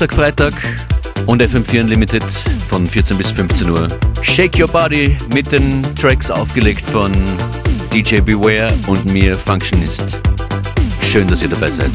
Montag, Freitag und FM4 Unlimited von 14 bis 15 Uhr. Shake Your Body mit den Tracks aufgelegt von DJ Beware und mir Functionist. Schön, dass ihr dabei seid.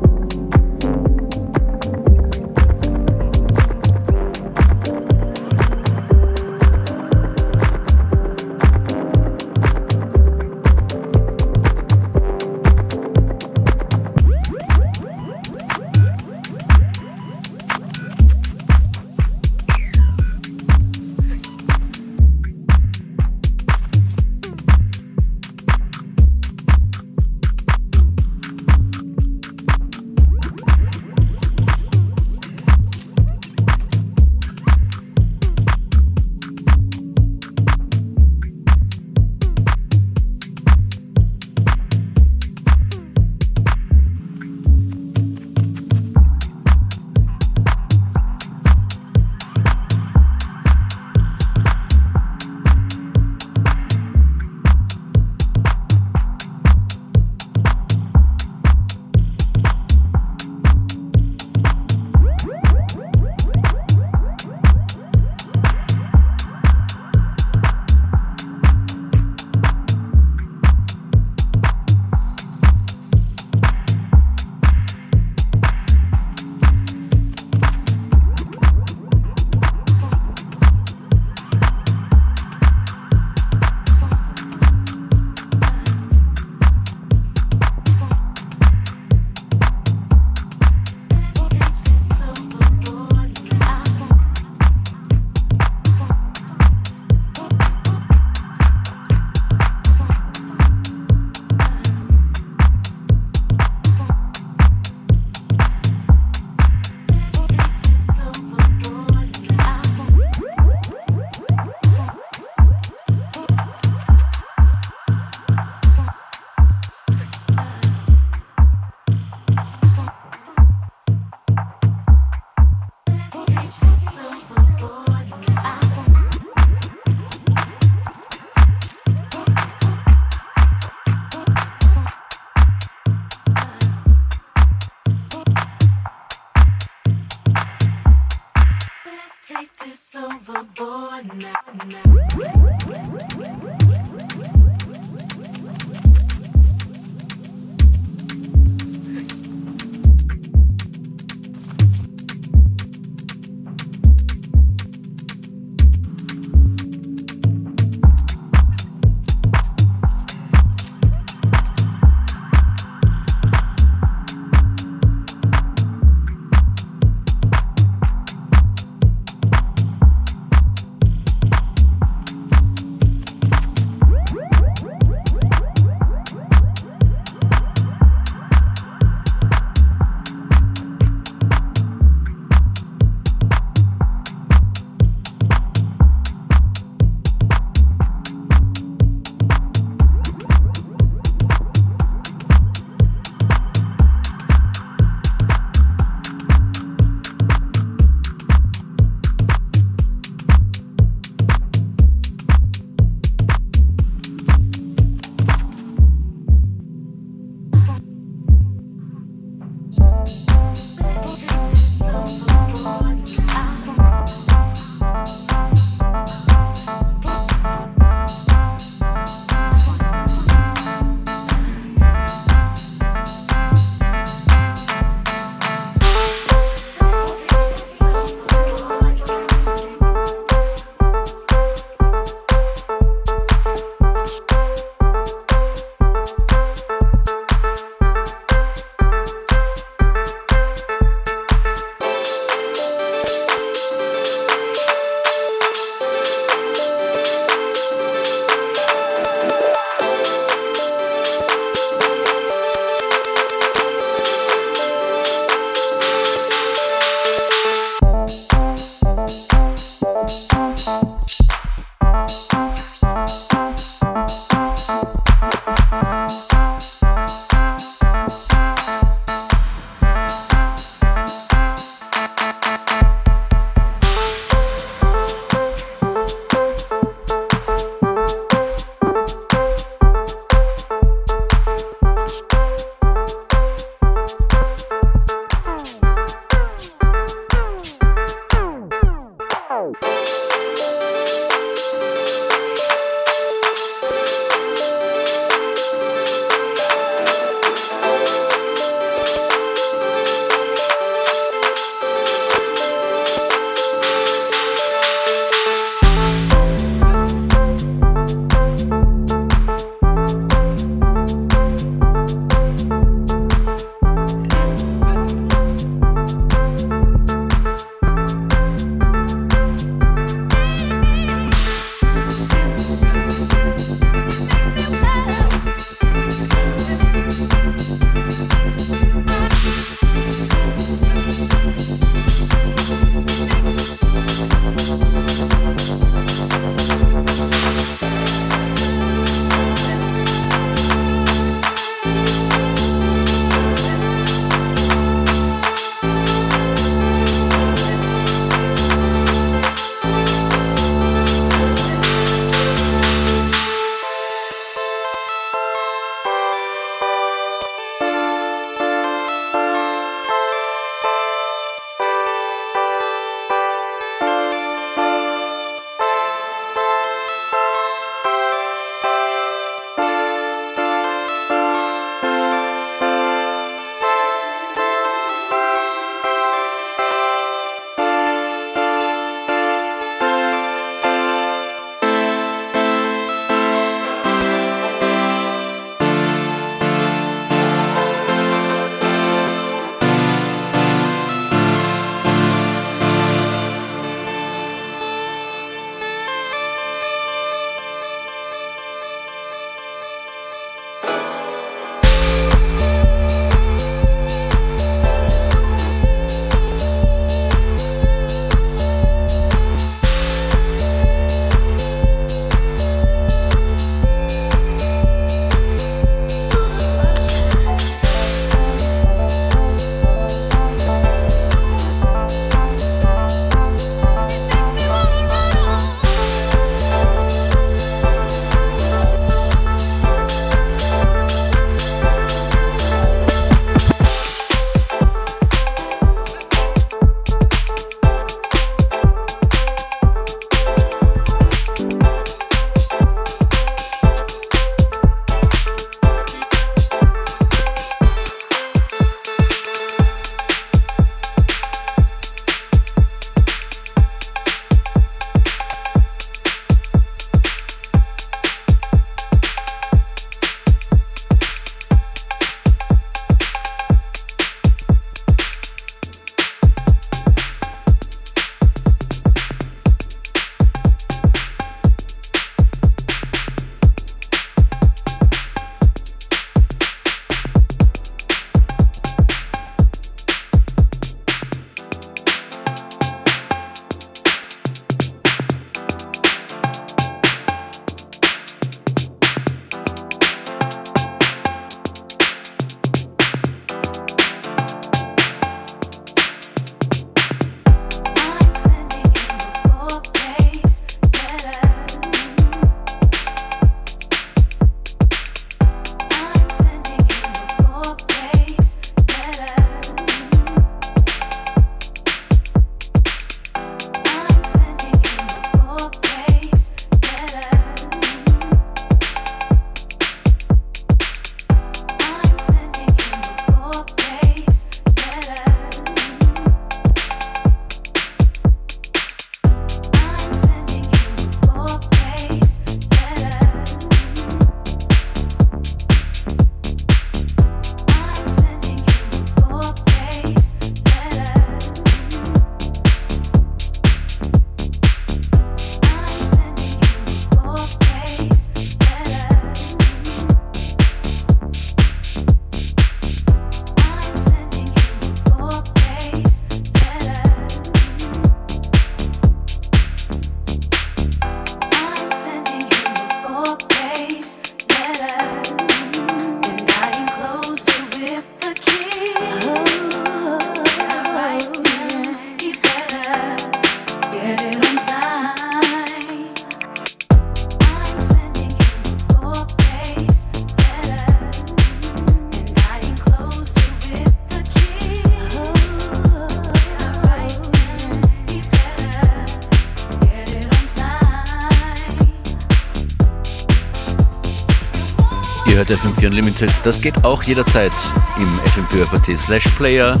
Hört FM4 Unlimited. Das geht auch jederzeit im FM4 slash Player.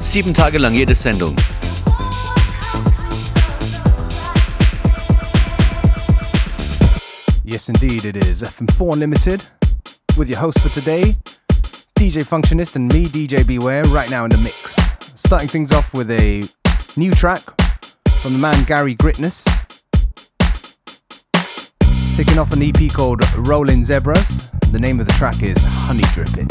Sieben Tage lang jede Sendung. Yes, indeed, it is FM4 Unlimited with your host for today, DJ Functionist, and me, DJ Beware, right now in the mix. Starting things off with a new track from the man Gary Gritness. Taking off an EP called Rolling Zebras. The name of the track is Honey Dripping.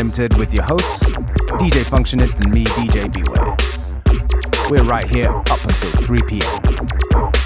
FM4 Unlimited with your hosts, DJ Functionist and me, DJ Beware. We're right here up until 3 p.m.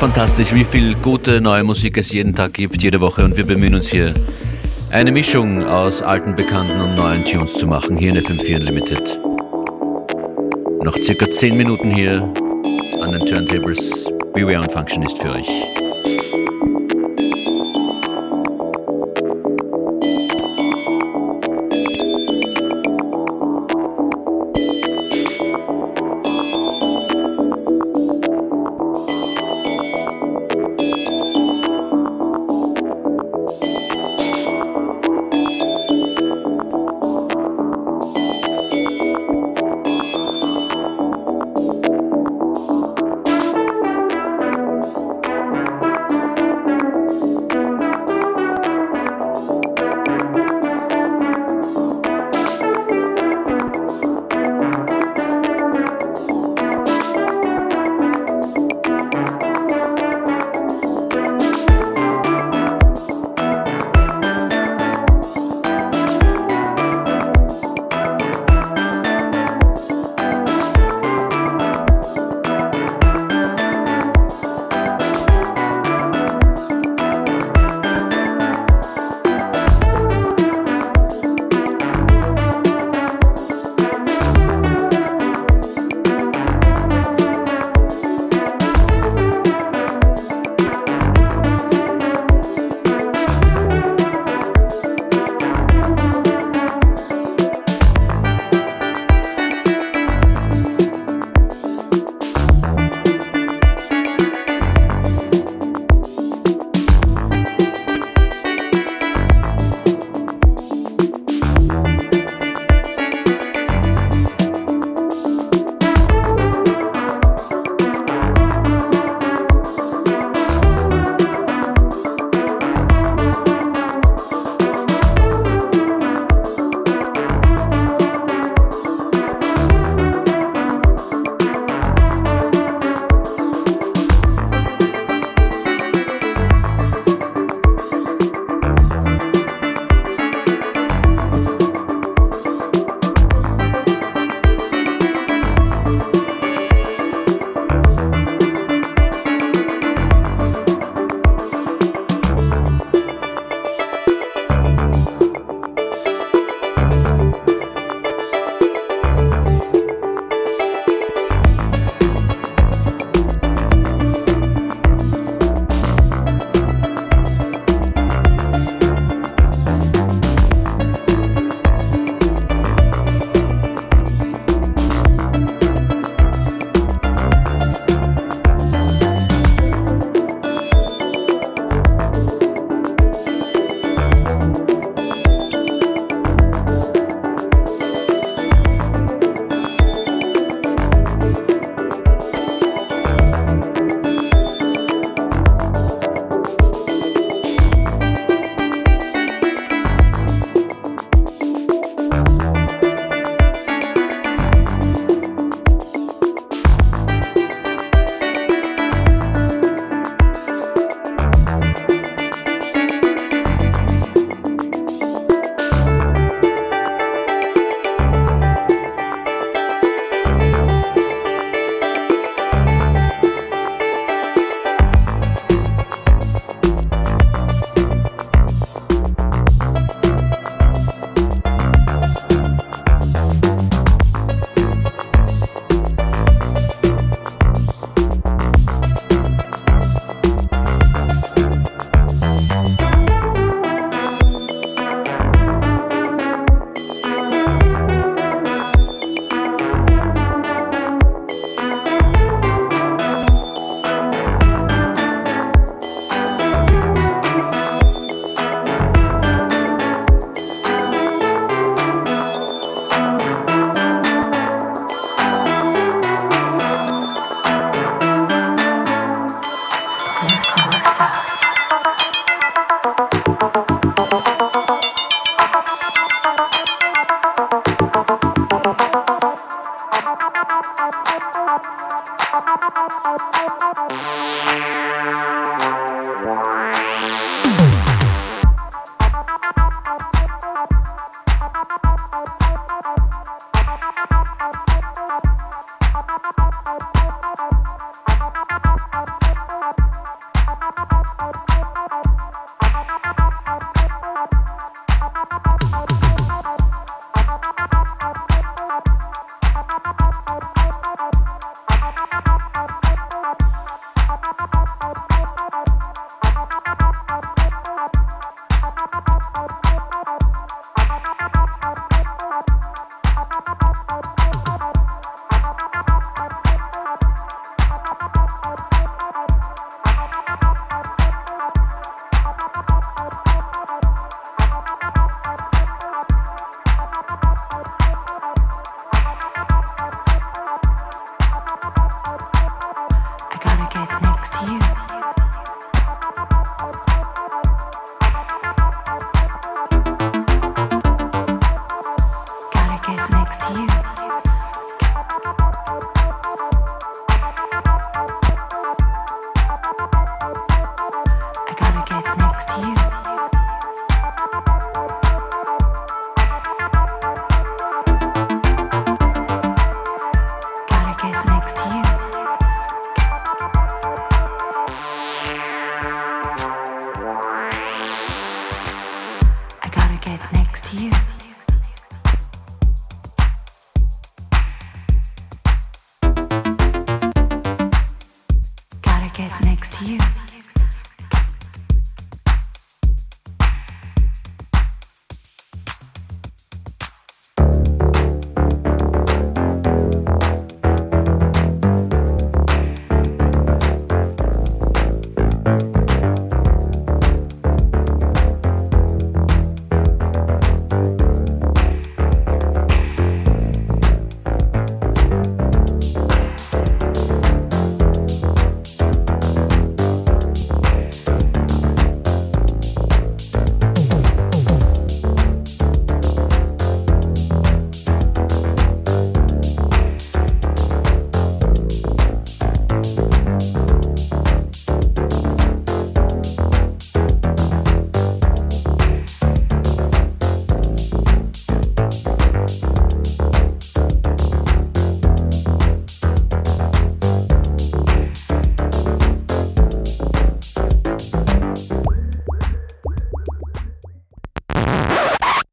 fantastisch, wie viel gute neue Musik es jeden Tag gibt, jede Woche. Und wir bemühen uns hier, eine Mischung aus alten, bekannten und neuen Tunes zu machen, hier in FM4 Unlimited. Noch circa 10 Minuten hier an den Turntables. Beware und Functionist für euch.